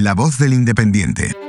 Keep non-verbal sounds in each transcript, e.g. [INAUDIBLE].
La voz del independiente.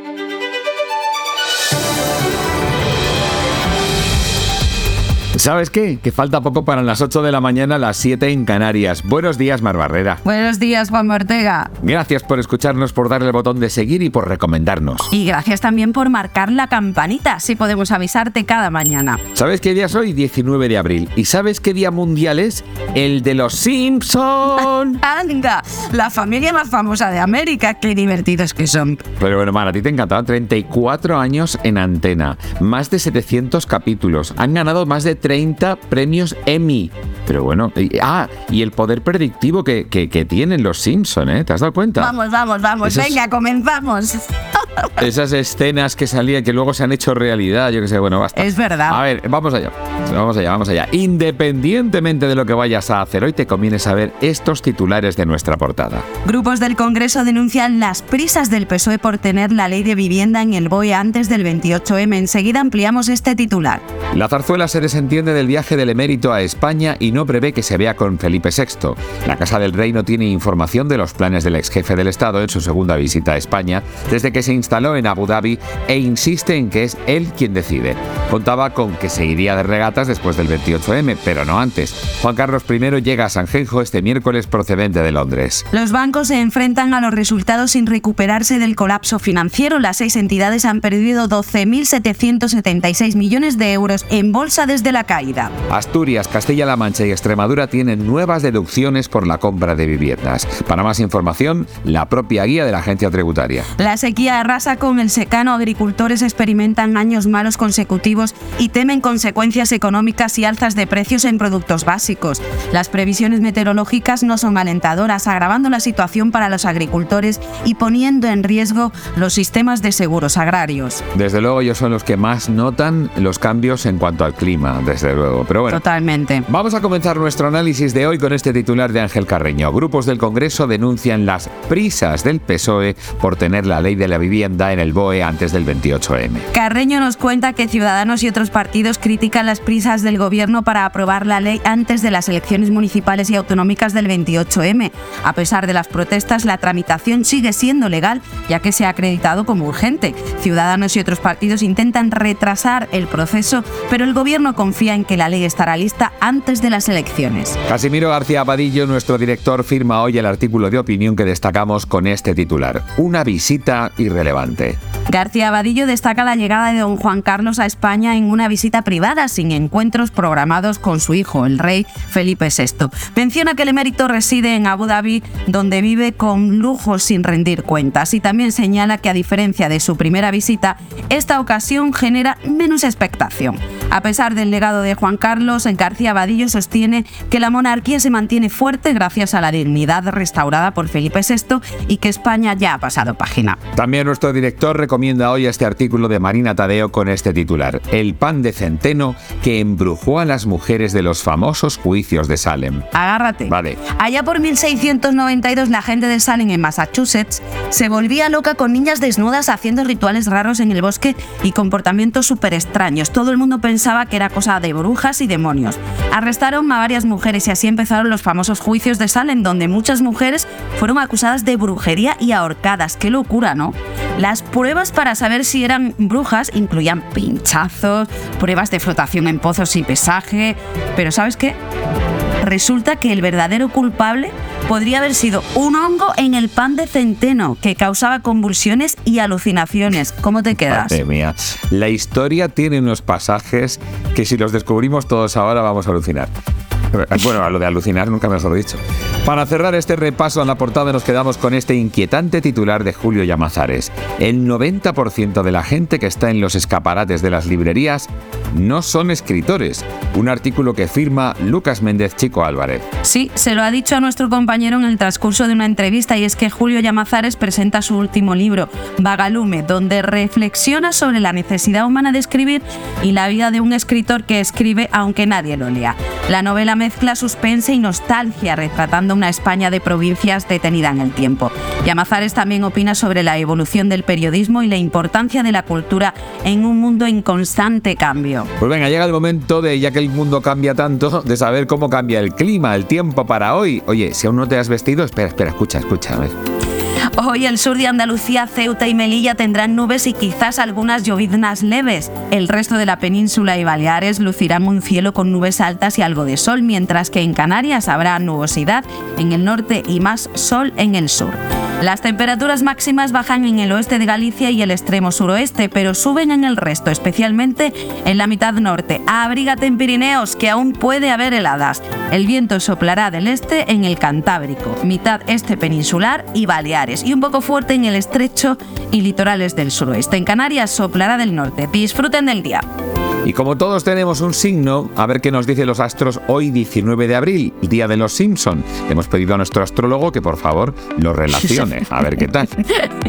¿Sabes qué? Que falta poco para las 8 de la mañana, las 7 en Canarias. Buenos días, Mar Barrera. Buenos días, Juan Ortega. Gracias por escucharnos, por darle el botón de seguir y por recomendarnos. Y gracias también por marcar la campanita, así podemos avisarte cada mañana. ¿Sabes qué día es hoy? 19 de abril. ¿Y sabes qué día mundial es? El de los Simpson. [LAUGHS] ¡Anda! La familia más famosa de América. Qué divertidos que son. Pero bueno, Mar, a ti te encantaba. 34 años en antena. Más de 700 capítulos. Han ganado más de 30 premios Emmy. Pero bueno, y, ah, y el poder predictivo que, que, que tienen los Simpson, ¿eh? ¿Te has dado cuenta? Vamos, vamos, vamos. Esas- Venga, comenzamos. [LAUGHS] Esas escenas que salían, que luego se han hecho realidad, yo que sé, bueno, basta. Es verdad. A ver, vamos allá. Vamos allá, vamos allá. Independientemente de lo que vayas a hacer hoy, te conviene saber estos titulares de nuestra portada. Grupos del Congreso denuncian las prisas del PSOE por tener la ley de vivienda en el BOE antes del 28M. Enseguida ampliamos este titular. La zarzuela se desentiende del viaje del emérito a España y no prevé que se vea con Felipe VI. La Casa del Rey no tiene información de los planes del ex jefe del Estado en su segunda visita a España desde que se instaló en Abu Dhabi e insiste en que es él quien decide. Contaba con que se iría de después del 28M, pero no antes. Juan Carlos I llega a Sanjenjo este miércoles procedente de Londres. Los bancos se enfrentan a los resultados sin recuperarse del colapso financiero. Las seis entidades han perdido 12.776 millones de euros en bolsa desde la caída. Asturias, Castilla-La Mancha y Extremadura tienen nuevas deducciones por la compra de viviendas. Para más información, la propia guía de la agencia tributaria. La sequía arrasa con el secano. Agricultores experimentan años malos consecutivos y temen consecuencias económicas y alzas de precios en productos básicos. Las previsiones meteorológicas no son alentadoras, agravando la situación para los agricultores y poniendo en riesgo los sistemas de seguros agrarios. Desde luego ellos son los que más notan los cambios en cuanto al clima, desde luego. Pero bueno. Totalmente. Vamos a comenzar nuestro análisis de hoy con este titular de Ángel Carreño. Grupos del Congreso denuncian las prisas del PSOE por tener la ley de la vivienda en el BOE antes del 28M. Carreño nos cuenta que Ciudadanos y otros partidos critican las prisas del gobierno para aprobar la ley antes de las elecciones municipales y autonómicas del 28M. A pesar de las protestas, la tramitación sigue siendo legal, ya que se ha acreditado como urgente. Ciudadanos y otros partidos intentan retrasar el proceso, pero el gobierno confía en que la ley estará lista antes de las elecciones. Casimiro García Padillo, nuestro director, firma hoy el artículo de opinión que destacamos con este titular. Una visita irrelevante. García Abadillo destaca la llegada de don Juan Carlos a España en una visita privada sin encuentros programados con su hijo, el rey Felipe VI. Menciona que el emérito reside en Abu Dhabi, donde vive con lujos sin rendir cuentas, y también señala que a diferencia de su primera visita, esta ocasión genera menos expectación. A pesar del legado de Juan Carlos, García Abadillo sostiene que la monarquía se mantiene fuerte gracias a la dignidad restaurada por Felipe VI y que España ya ha pasado página. También nuestro director recomienda hoy este artículo de Marina Tadeo con este titular. El pan de centeno que embrujó a las mujeres de los famosos juicios de Salem. Agárrate. Vale. Allá por 1692 la gente de Salem en Massachusetts se volvía loca con niñas desnudas haciendo rituales raros en el bosque y comportamientos súper extraños. Todo el mundo pensaba que era cosa de brujas y demonios. Arrestaron a varias mujeres y así empezaron los famosos juicios de Salem donde muchas mujeres fueron acusadas de brujería y ahorcadas. Qué locura, ¿no? Las pruebas para saber si eran brujas incluían pinchazos, pruebas de flotación en pozos y pesaje, pero ¿sabes qué? Resulta que el verdadero culpable podría haber sido un hongo en el pan de centeno que causaba convulsiones y alucinaciones. ¿Cómo te quedas? Madre mía. La historia tiene unos pasajes que si los descubrimos todos ahora vamos a alucinar. [LAUGHS] Bueno, a lo de alucinar nunca mejor dicho. Para cerrar este repaso en la portada nos quedamos con este inquietante titular de Julio Llamazares. El 90% de la gente que está en los escaparates de las librerías no son escritores. Un artículo que firma Lucas Méndez Chico Álvarez. Sí, se lo ha dicho a nuestro compañero en el transcurso de una entrevista y es que Julio Llamazares presenta su último libro, Vagalume, donde reflexiona sobre la necesidad humana de escribir y la vida de un escritor que escribe aunque nadie lo lea. La novela mezcla suspense y nostalgia, retratando una España de provincias detenida en el tiempo. Llamazares también opina sobre la evolución del periodismo y la importancia de la cultura en un mundo en constante cambio. Pues venga, llega el momento de, ya que el mundo cambia tanto, de saber cómo cambia el clima, el tiempo para hoy. Oye, si aún no te has vestido, espera, espera, escucha, escucha. A ver. Hoy el sur de Andalucía, Ceuta y Melilla tendrán nubes y quizás algunas lloviznas leves. El resto de la península y Baleares lucirán un cielo con nubes altas y algo de sol, mientras que en Canarias habrá nubosidad en el norte y más sol en el sur. Las temperaturas máximas bajan en el oeste de Galicia y el extremo suroeste, pero suben en el resto, especialmente en la mitad norte. Abrígate en Pirineos, que aún puede haber heladas. El viento soplará del este en el Cantábrico, mitad este peninsular y Baleares, y un poco fuerte en el estrecho y litorales del suroeste. En Canarias soplará del norte. Disfruten del día. Y como todos tenemos un signo, a ver qué nos dicen los astros hoy 19 de abril, día de los Simpson. hemos pedido a nuestro astrólogo que por favor lo relacione. [LAUGHS] A ver qué tal.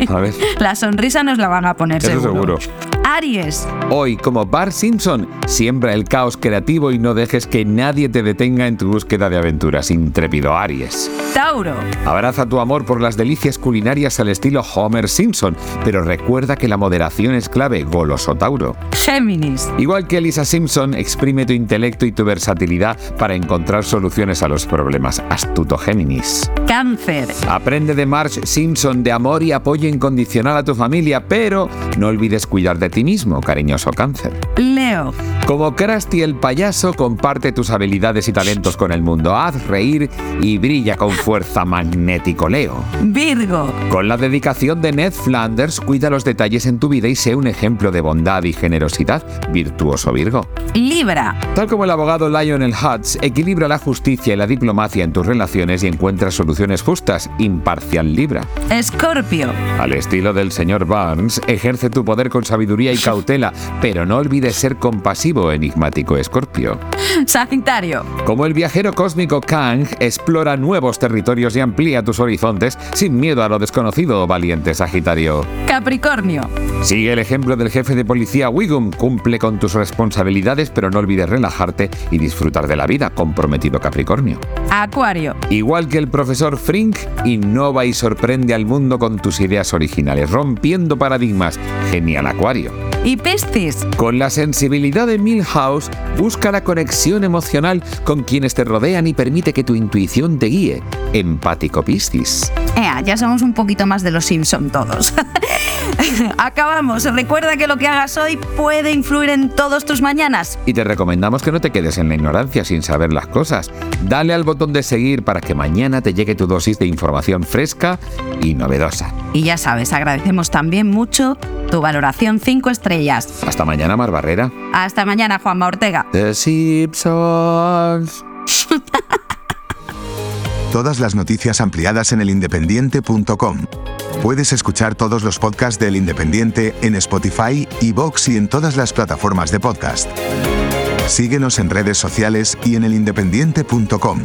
A ver. La sonrisa nos la van a poner Eso seguro. Aries. Hoy, como Bart Simpson, siembra el caos creativo y no dejes que nadie te detenga en tu búsqueda de aventuras. Intrépido Aries. Tauro. Abraza tu amor por las delicias culinarias al estilo Homer Simpson, pero recuerda que la moderación es clave, goloso Tauro. Géminis. Igual que Elisa Simpson, exprime tu intelecto y tu versatilidad para encontrar soluciones a los problemas. Astuto Géminis. Cáncer. Aprende de Marge Simpson de amor y apoyo incondicional a tu familia, pero no olvides cuidar de ti mismo, cariñoso cáncer. Leo. Como Krusty el payaso, comparte tus habilidades y talentos con el mundo. Haz reír y brilla con fuerza magnético, Leo. Virgo. Con la dedicación de Ned Flanders, cuida los detalles en tu vida y sé un ejemplo de bondad y generosidad. Virtuoso Virgo. Libra. Tal como el abogado Lionel Hutz, equilibra la justicia y la diplomacia en tus relaciones y encuentra soluciones justas. Imparcial Libra. Escorpio. Al estilo del señor Barnes, ejerce tu poder con sabiduría y cautela, pero no olvides ser compasivo, enigmático Escorpio. Sagitario. Como el viajero cósmico Kang, explora nuevos territorios y amplía tus horizontes sin miedo a lo desconocido, valiente Sagitario. Capricornio. Sigue el ejemplo del jefe de policía Wiggum, cumple con tus responsabilidades, pero no olvides relajarte y disfrutar de la vida, comprometido Capricornio. Acuario. Igual que el profesor Frink, innova y sorprende al mundo con tus ideas originales, rompiendo paradigmas. Genial Acuario. Y Piscis. Con la sensibilidad de Milhouse, busca la conexión emocional con quienes te rodean y permite que tu intuición te guíe. Empático Piscis. Ea, ya somos un poquito más de los Simpson todos. [LAUGHS] [LAUGHS] Acabamos. Recuerda que lo que hagas hoy puede influir en todos tus mañanas. Y te recomendamos que no te quedes en la ignorancia sin saber las cosas. Dale al botón de seguir para que mañana te llegue tu dosis de información fresca y novedosa. Y ya sabes, agradecemos también mucho tu valoración 5 estrellas. Hasta mañana, Mar Barrera. Hasta mañana, Juanma Ortega. The Simpsons. [LAUGHS] Todas las noticias ampliadas en elindependiente.com. Puedes escuchar todos los podcasts del Independiente en Spotify, Vox y en todas las plataformas de podcast. Síguenos en redes sociales y en elindependiente.com.